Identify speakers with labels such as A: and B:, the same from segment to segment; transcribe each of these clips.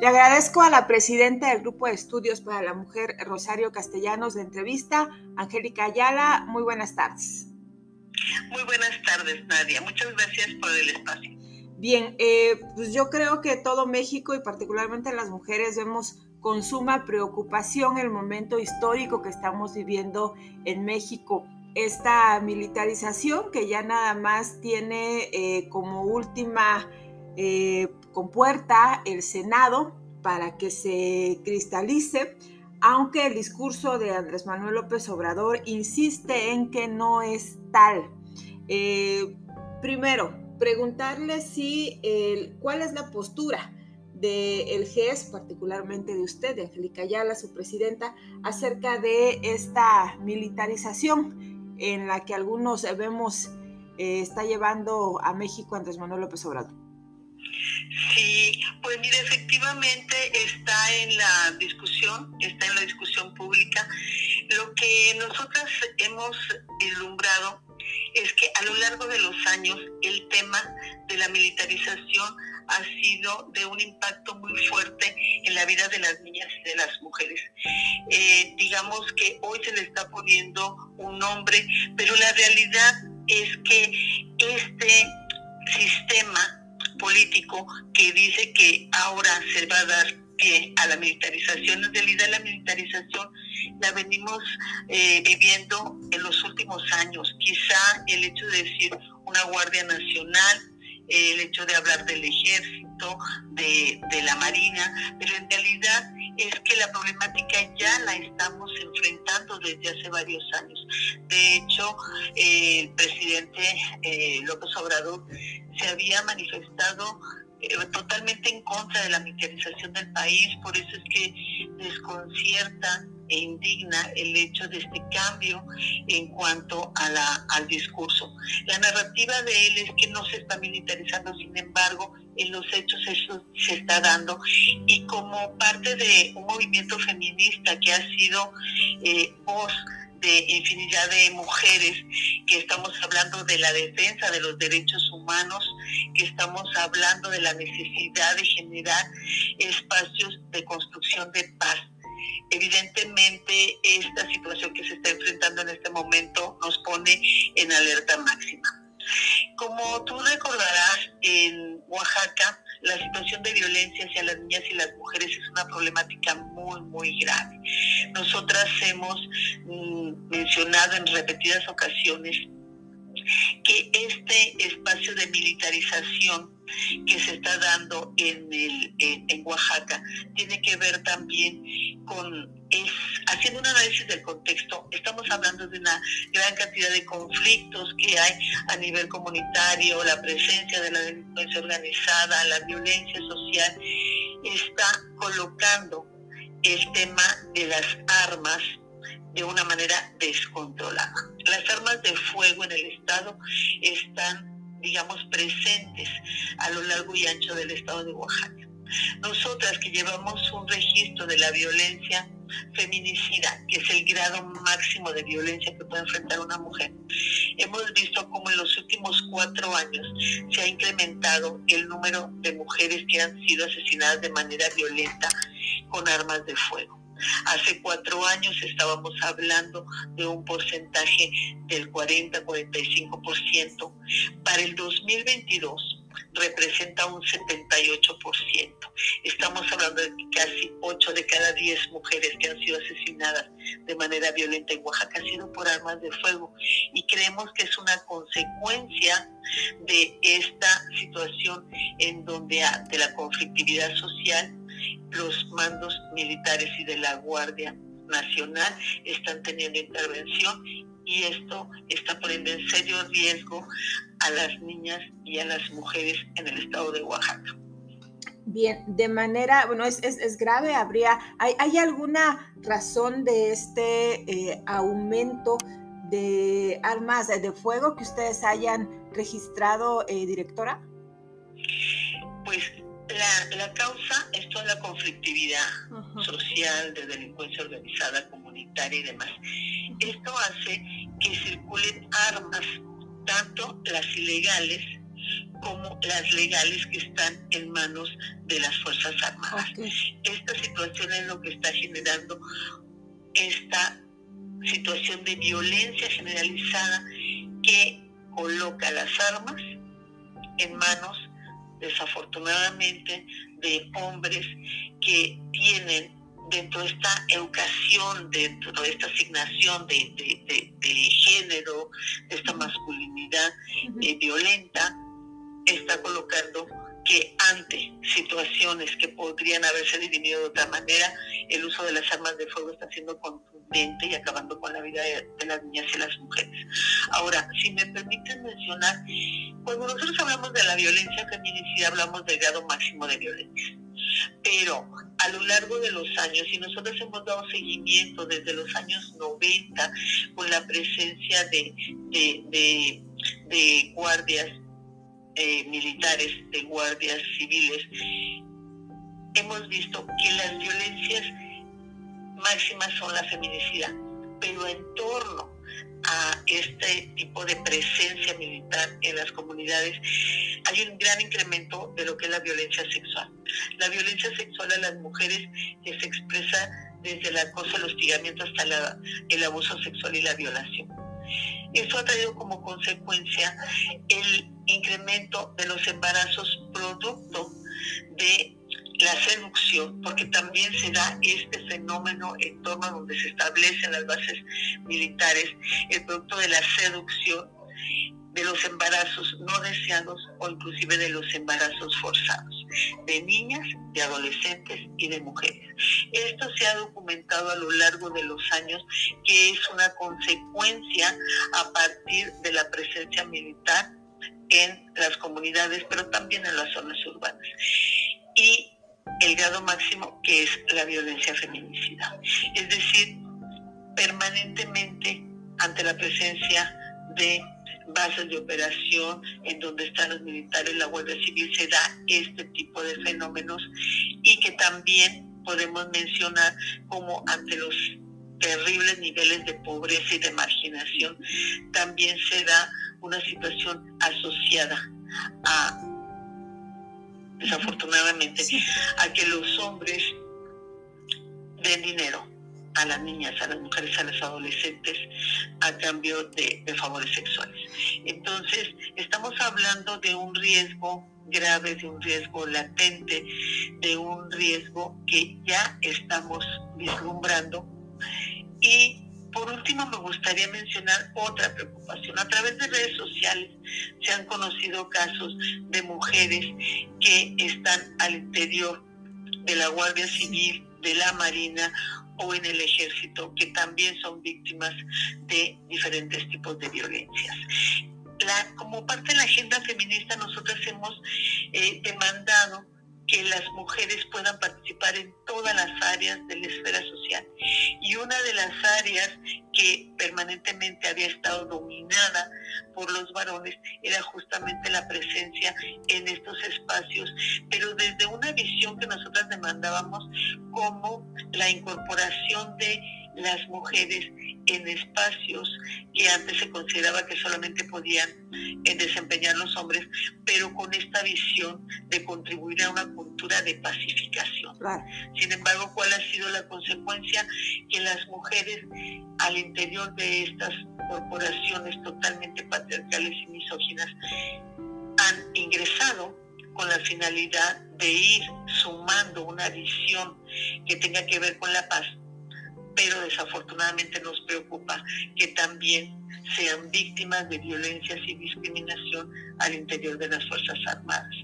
A: Le agradezco a la presidenta del Grupo de Estudios para la Mujer, Rosario Castellanos, de entrevista. Angélica Ayala, muy buenas tardes.
B: Muy buenas tardes, Nadia. Muchas gracias por el espacio.
A: Bien, eh, pues yo creo que todo México y particularmente las mujeres vemos con suma preocupación el momento histórico que estamos viviendo en México. Esta militarización que ya nada más tiene eh, como última eh, compuerta el Senado para que se cristalice, aunque el discurso de Andrés Manuel López Obrador insiste en que no es tal. Eh, primero, preguntarle si cuál es la postura del GES, particularmente de usted, de Angélica Ayala, su presidenta, acerca de esta militarización en la que algunos vemos eh, está llevando a México Andrés Manuel López Obrador.
B: Sí, pues mire, efectivamente está en la discusión, está en la discusión pública. Lo que nosotras hemos vislumbrado es que a lo largo de los años el tema de la militarización ha sido de un impacto muy fuerte en la vida de las niñas y de las mujeres. Eh, digamos que hoy se le está poniendo un nombre, pero la realidad es que este sistema político que dice que ahora se va a dar pie a la militarización, en realidad la militarización la venimos eh, viviendo en los últimos años. Quizá el hecho de decir una Guardia Nacional, el hecho de hablar del ejército, de, de la Marina, pero en realidad es que la problemática ya la estamos enfrentando desde hace varios años. De hecho, eh, el presidente eh, López Obrador se había manifestado eh, totalmente en contra de la militarización del país, por eso es que desconcierta e indigna el hecho de este cambio en cuanto a la, al discurso. La narrativa de él es que no se está militarizando, sin embargo, en los hechos eso se está dando y como parte de un movimiento feminista que ha sido eh, voz de infinidad de mujeres, que estamos hablando de la defensa de los derechos humanos, que estamos hablando de la necesidad de generar espacios de construcción de paz. Evidentemente, esta situación que se está enfrentando en este momento nos pone en alerta máxima. Como tú recordarás, en Oaxaca la situación de violencia hacia las niñas y las mujeres es una problemática muy, muy grave. Nosotras hemos mm, mencionado en repetidas ocasiones que este espacio de militarización que se está dando en, el, en, Oaxaca tiene que ver también con, es, haciendo un análisis del contexto, estamos hablando de una gran cantidad de conflictos que hay a nivel comunitario, la presencia de la delincuencia organizada, la violencia social, está colocando el tema de las armas de una manera descontrolada. Las armas de fuego en el Estado están digamos, presentes a lo largo y ancho del estado de Oaxaca. Nosotras que llevamos un registro de la violencia feminicida, que es el grado máximo de violencia que puede enfrentar una mujer, hemos visto cómo en los últimos cuatro años se ha incrementado el número de mujeres que han sido asesinadas de manera violenta con armas de fuego. Hace cuatro años estábamos hablando de un porcentaje del 40-45%. Para el 2022 representa un 78%. Estamos hablando de casi 8 de cada 10 mujeres que han sido asesinadas de manera violenta en Oaxaca han sido por armas de fuego y creemos que es una consecuencia de esta situación en donde de la conflictividad social los mandos militares y de la Guardia Nacional están teniendo intervención y esto está poniendo en serio riesgo a las niñas y a las mujeres en el estado de Oaxaca.
A: Bien, de manera, bueno, es, es, grave, habría, ¿hay, ¿hay, alguna razón de este eh, aumento de armas de fuego que ustedes hayan registrado, eh, directora?
B: Pues la, la, causa es toda la conflictividad social, de delincuencia organizada, comunitaria y demás. Esto hace que circulen armas, tanto las ilegales como las legales que están en manos de las Fuerzas Armadas. Esta situación es lo que está generando esta situación de violencia generalizada que coloca las armas en manos, desafortunadamente, de hombres que tienen dentro de esta educación, dentro de esta asignación de, género, de esta masculinidad eh, violenta, está colocando que ante situaciones que podrían haberse dirimido de otra manera, el uso de las armas de fuego está siendo contundente y acabando con la vida de, las niñas y las mujeres. Ahora, si me permiten mencionar, cuando nosotros hablamos de la violencia feminicida, hablamos del grado máximo de violencia. Pero a lo largo de los años, y nosotros hemos dado seguimiento desde los años 90 con la presencia de, de, de guardias eh, militares, de guardias civiles, hemos visto que las violencias máximas son la feminicidia, pero en torno a este tipo de presencia militar en las comunidades hay un gran incremento de lo que es la violencia sexual. La violencia sexual a las mujeres que se expresa desde el acoso, el hostigamiento hasta el abuso sexual y la violación. Eso ha traído como consecuencia el incremento de los embarazos producto de la seducción, porque también se da este fenómeno en torno a donde se establecen las bases militares, el producto de la seducción, de los embarazos no deseados o inclusive de los embarazos forzados, de niñas, de adolescentes y de mujeres. Esto se ha documentado a lo largo de los años que es una consecuencia a partir de la presencia militar en las comunidades, pero también en las zonas urbanas. Y el grado máximo que es la violencia feminicida. Es decir, permanentemente ante la presencia de bases de operación en donde están los militares, la Guardia Civil, se da este tipo de fenómenos y que también podemos mencionar como ante los terribles niveles de pobreza y de marginación, también se da una situación asociada a, desafortunadamente, a que los hombres den dinero a las niñas, a las mujeres, a las adolescentes a cambio de, favores sexuales. Entonces, estamos hablando de un riesgo grave, de un riesgo latente, de un riesgo que ya estamos vislumbrando. Y por último, me gustaría mencionar otra preocupación. A través de redes sociales se han conocido casos de mujeres que están al interior de la Guardia Civil, de la Marina o en el ejército, que también son víctimas de diferentes tipos de violencias. La, como parte de la agenda feminista, nosotros hemos eh, demandado que las mujeres puedan participar en todas las áreas de la esfera social. Y una de las áreas que permanentemente había estado dominada por los varones era justamente la presencia en estos espacios, pero desde una visión que nosotras demandábamos como la incorporación de las mujeres en espacios que antes se consideraba que solamente podían eh, desempeñar los hombres, pero con esta visión de contribuir a una cultura de pacificación. Sin embargo, ¿cuál ha sido la consecuencia? Que las mujeres al interior de estas corporaciones totalmente patriarcales y misóginas han ingresado con la finalidad de ir sumando una visión que tenga que ver con la paz, pero desafortunadamente nos preocupa que también sean víctimas de violencias y discriminación al interior de las Fuerzas Armadas.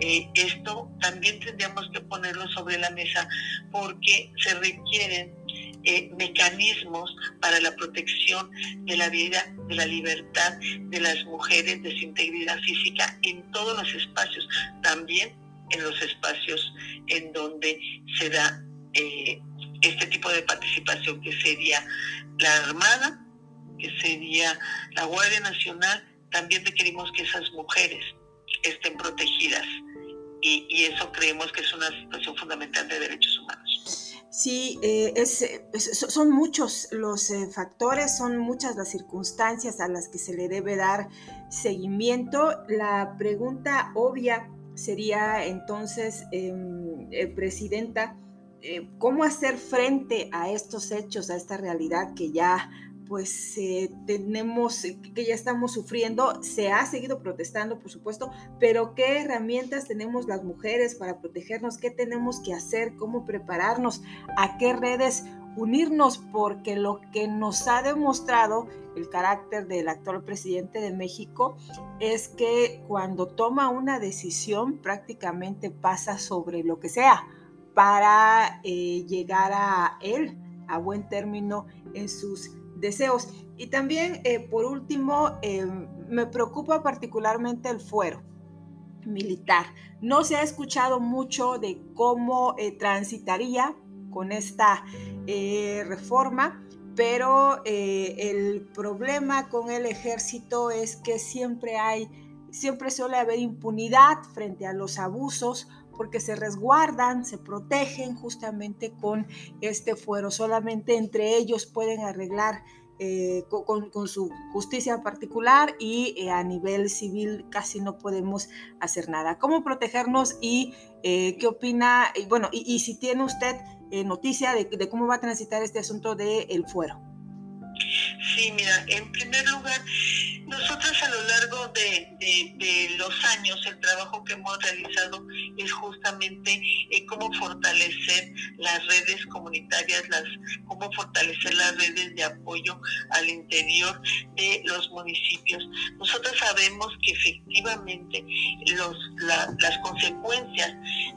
B: Eh, esto también tendríamos que ponerlo sobre la mesa porque se requieren eh, mecanismos para la protección de la vida, de la libertad de las mujeres, de su integridad física en todos los espacios, también en los espacios en donde se da eh, este tipo de participación que sería la Armada, que sería la Guardia Nacional, también requerimos que esas mujeres estén protegidas y, y eso creemos que es una situación fundamental de derechos humanos.
A: Sí, eh, es, son muchos los eh, factores, son muchas las circunstancias a las que se le debe dar seguimiento. La pregunta obvia sería entonces, em, eh, Presidenta, ¿cómo hacer frente a estos hechos, a esta realidad que ya pues eh, tenemos, eh, que ya estamos sufriendo, se ha seguido protestando, por supuesto, pero ¿qué herramientas tenemos las mujeres para protegernos? ¿Qué tenemos que hacer? ¿Cómo prepararnos? ¿A qué redes unirnos? Porque lo que nos ha demostrado el carácter del actual presidente de México es que cuando toma una decisión prácticamente pasa sobre lo que sea para eh, llegar a él a buen término en sus deseos. Y también, eh, por último, eh, me preocupa particularmente el fuero militar. No se ha escuchado mucho de cómo transitaría con esta reforma, pero el problema con el ejército es que siempre hay, siempre suele haber impunidad frente a los abusos porque se resguardan, se protegen justamente con este fuero. Solamente entre ellos pueden arreglar eh, con, su justicia particular y eh, a nivel civil casi no podemos hacer nada. ¿Cómo protegernos y eh, qué opina? Y, bueno, y, si tiene usted noticia de, de, cómo va a transitar este asunto del fuero.
B: Sí, mira, en primer lugar, nosotros a lo largo de, los años, el trabajo que hemos realizado es justamente eh, cómo fortalecer las redes comunitarias, las, cómo fortalecer las redes de apoyo al interior de los municipios. Nosotros sabemos que efectivamente los, las consecuencias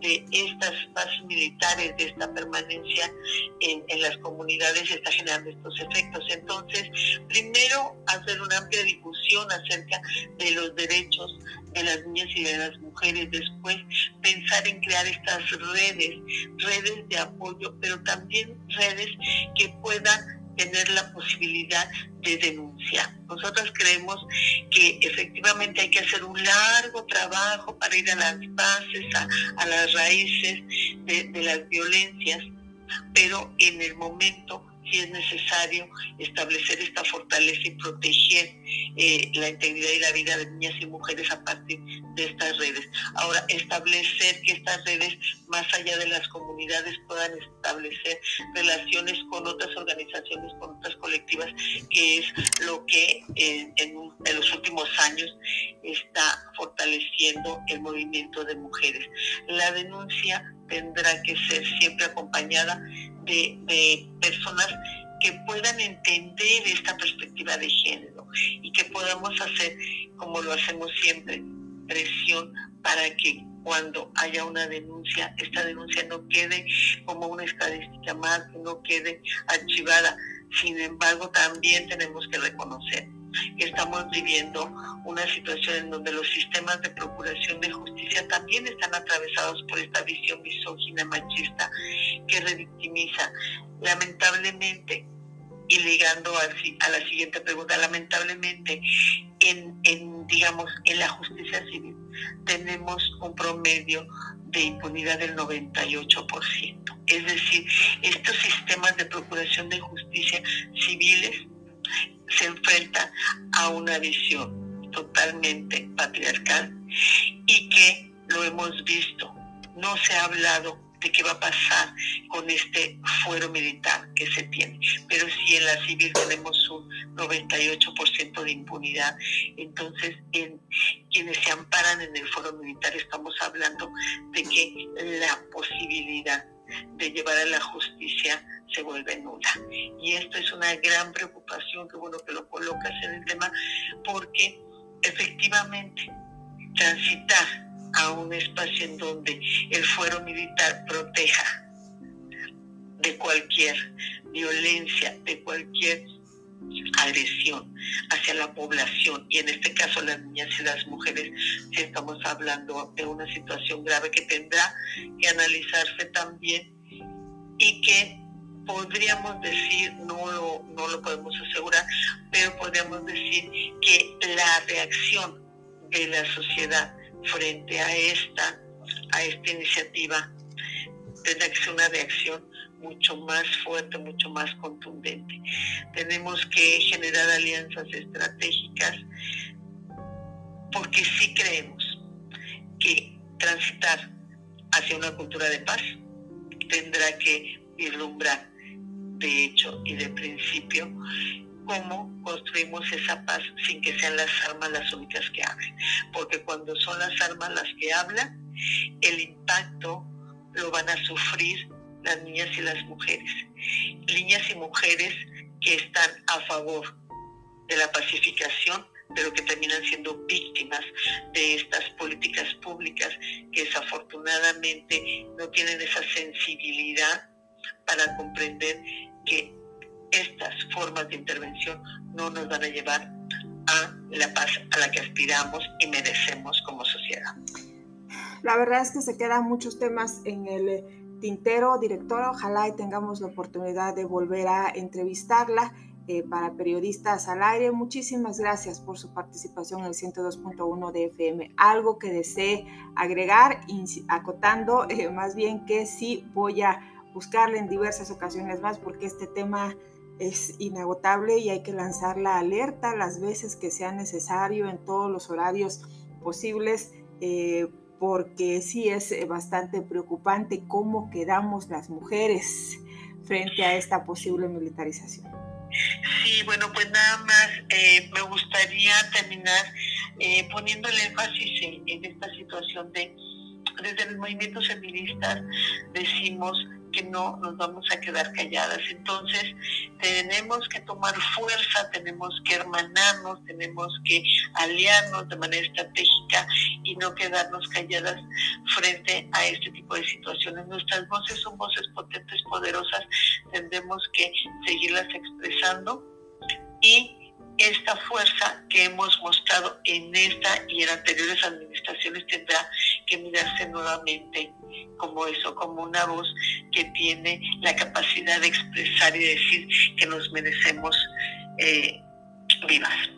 B: de estas bases militares, de esta permanencia en, en las comunidades, está generando estos efectos. Entonces, primero, hacer una amplia difusión acerca de los derechos de las niñas y de las mujeres. Después, pensar en crear estas redes, redes de apoyo, pero también redes que puedan tener la posibilidad de denunciar. Nosotros creemos que efectivamente hay que hacer un largo trabajo para ir a las bases, a, las raíces de las violencias, pero en el momento si es necesario establecer esta fortaleza y proteger eh, la integridad y la vida de niñas y mujeres a partir de estas redes. Ahora, establecer que estas redes, más allá de las comunidades, puedan establecer relaciones con otras organizaciones, con otras colectivas, que es lo que en, en los últimos años está fortaleciendo el movimiento de mujeres. La denuncia tendrá que ser siempre acompañada de, personas que puedan entender esta perspectiva de género y que podamos hacer, como lo hacemos siempre, presión para que cuando haya una denuncia, esta denuncia no quede como una estadística más, no quede archivada. Sin embargo, también tenemos que reconocer estamos viviendo una situación en donde los sistemas de procuración de justicia también están atravesados por esta visión misógina, machista, que revictimiza. Lamentablemente, y ligando a, la siguiente pregunta, lamentablemente en, en, digamos, en la justicia civil tenemos un promedio de impunidad del 98%. Es decir, estos sistemas de procuración de justicia civiles se enfrenta a una visión totalmente patriarcal y que lo hemos visto. No se ha hablado de qué va a pasar con este fuero militar que se tiene. Pero si en la civil tenemos un 98% de impunidad, entonces en quienes se amparan en el fuero militar estamos hablando de que la posibilidad de llevar a la justicia se vuelve nula. Y esto es una gran preocupación, que bueno que lo colocas en el tema, porque efectivamente transitar a un espacio en donde el fuero militar proteja de cualquier violencia, de cualquier agresión hacia la población. Y en este caso las niñas y las mujeres si estamos hablando de una situación grave que tendrá que analizarse también y que podríamos decir, no lo, no lo podemos asegurar, pero podríamos decir que la reacción de la sociedad frente a esta, a esta iniciativa tendrá que ser una reacción mucho más fuerte, mucho más contundente. Tenemos que generar alianzas estratégicas porque sí creemos que transitar hacia una cultura de paz tendrá que vislumbrar de hecho y de principio cómo construimos esa paz sin que sean las armas las únicas que hablen. Porque cuando son las armas las que hablan, el impacto lo van a sufrir las niñas y las mujeres. Niñas y mujeres que están a favor de la pacificación, pero que terminan siendo víctimas de estas políticas públicas que desafortunadamente no tienen esa sensibilidad para comprender que estas formas de intervención no nos van a llevar a la paz a la que aspiramos y merecemos como sociedad.
A: La verdad es que se quedan muchos temas en el tintero, directora. Ojalá y tengamos la oportunidad de volver a entrevistarla eh, para periodistas al aire. Muchísimas gracias por su participación en el 102.1 de FM. Algo que desee agregar, acotando eh, más bien que sí voy a buscarle en diversas ocasiones más porque este tema es inagotable y hay que lanzar la alerta las veces que sea necesario en todos los horarios posibles. Eh, porque sí es eh, bastante preocupante cómo quedamos las mujeres frente a esta posible militarización.
B: Sí, bueno, pues nada más eh, me gustaría terminar eh, poniendo el énfasis en, esta situación de, desde los movimientos feministas decimos que no nos vamos a quedar calladas. Entonces, tenemos que tomar fuerza, tenemos que hermanarnos, tenemos que aliarnos de manera estratégica y no quedarnos calladas frente a este tipo de situaciones. Nuestras voces son voces potentes, poderosas, tendremos que seguirlas expresando y esta fuerza que hemos mostrado en esta y en anteriores administraciones tendrá que mirarse nuevamente como eso, como una voz que tiene la capacidad de expresar y decir que nos merecemos eh, vivas.